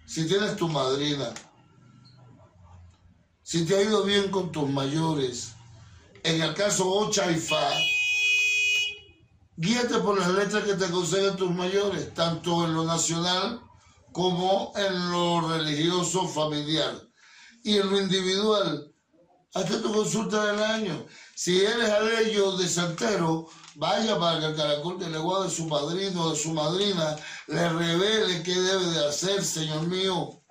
si tienes tu madrina, si te ha ido bien con tus mayores, en el caso Ocha guíate por las letras que te aconsejan tus mayores, tanto en lo nacional como en lo religioso familiar. Y en lo individual, hazte tu consulta del año. Si eres aleyo de Santero, vaya para que el caracol de legua de su padrino o de su madrina le revele qué debe de hacer, señor mío,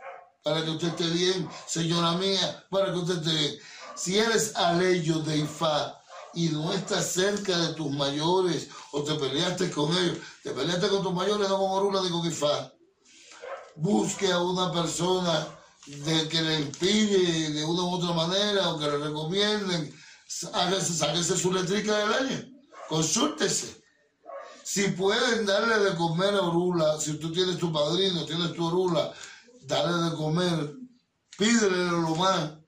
para que usted esté bien, señora mía, para que usted esté bien. Si eres aleyo de Ifá y no estás cerca de tus mayores o te peleaste con ellos, te peleaste con tus mayores, no con Orula ni con Ifá, busque a una persona de que le inspire de una u otra manera o que le recomienden, sáquese su letrica del año, consúltese. Si pueden darle de comer a Orula, si tú tienes tu padrino, tienes tu Orula, dale de comer, pídele lo más,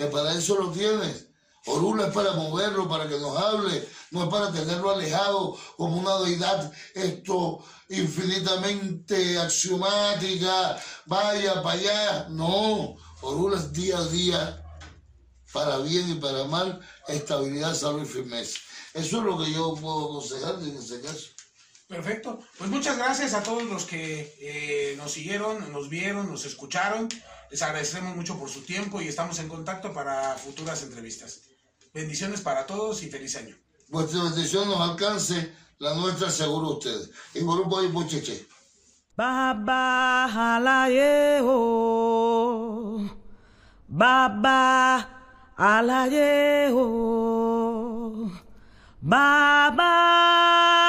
que para eso lo tienes. Orula es para moverlo, para que nos hable, no es para tenerlo alejado como una deidad esto infinitamente axiomática, vaya para allá. No, Orula es día a día, para bien y para mal, estabilidad, salud y firmeza. Eso es lo que yo puedo aconsejar en ese caso.
Perfecto. Pues muchas gracias a todos los que eh, nos siguieron, nos vieron, nos escucharon. Les agradecemos mucho por su tiempo y estamos en contacto para futuras entrevistas. Bendiciones para todos y feliz año.
Vuestra bendición nos alcance, la nuestra seguro ustedes. Y por un cheche.
Baba alayeho. Baba alayeho. Baba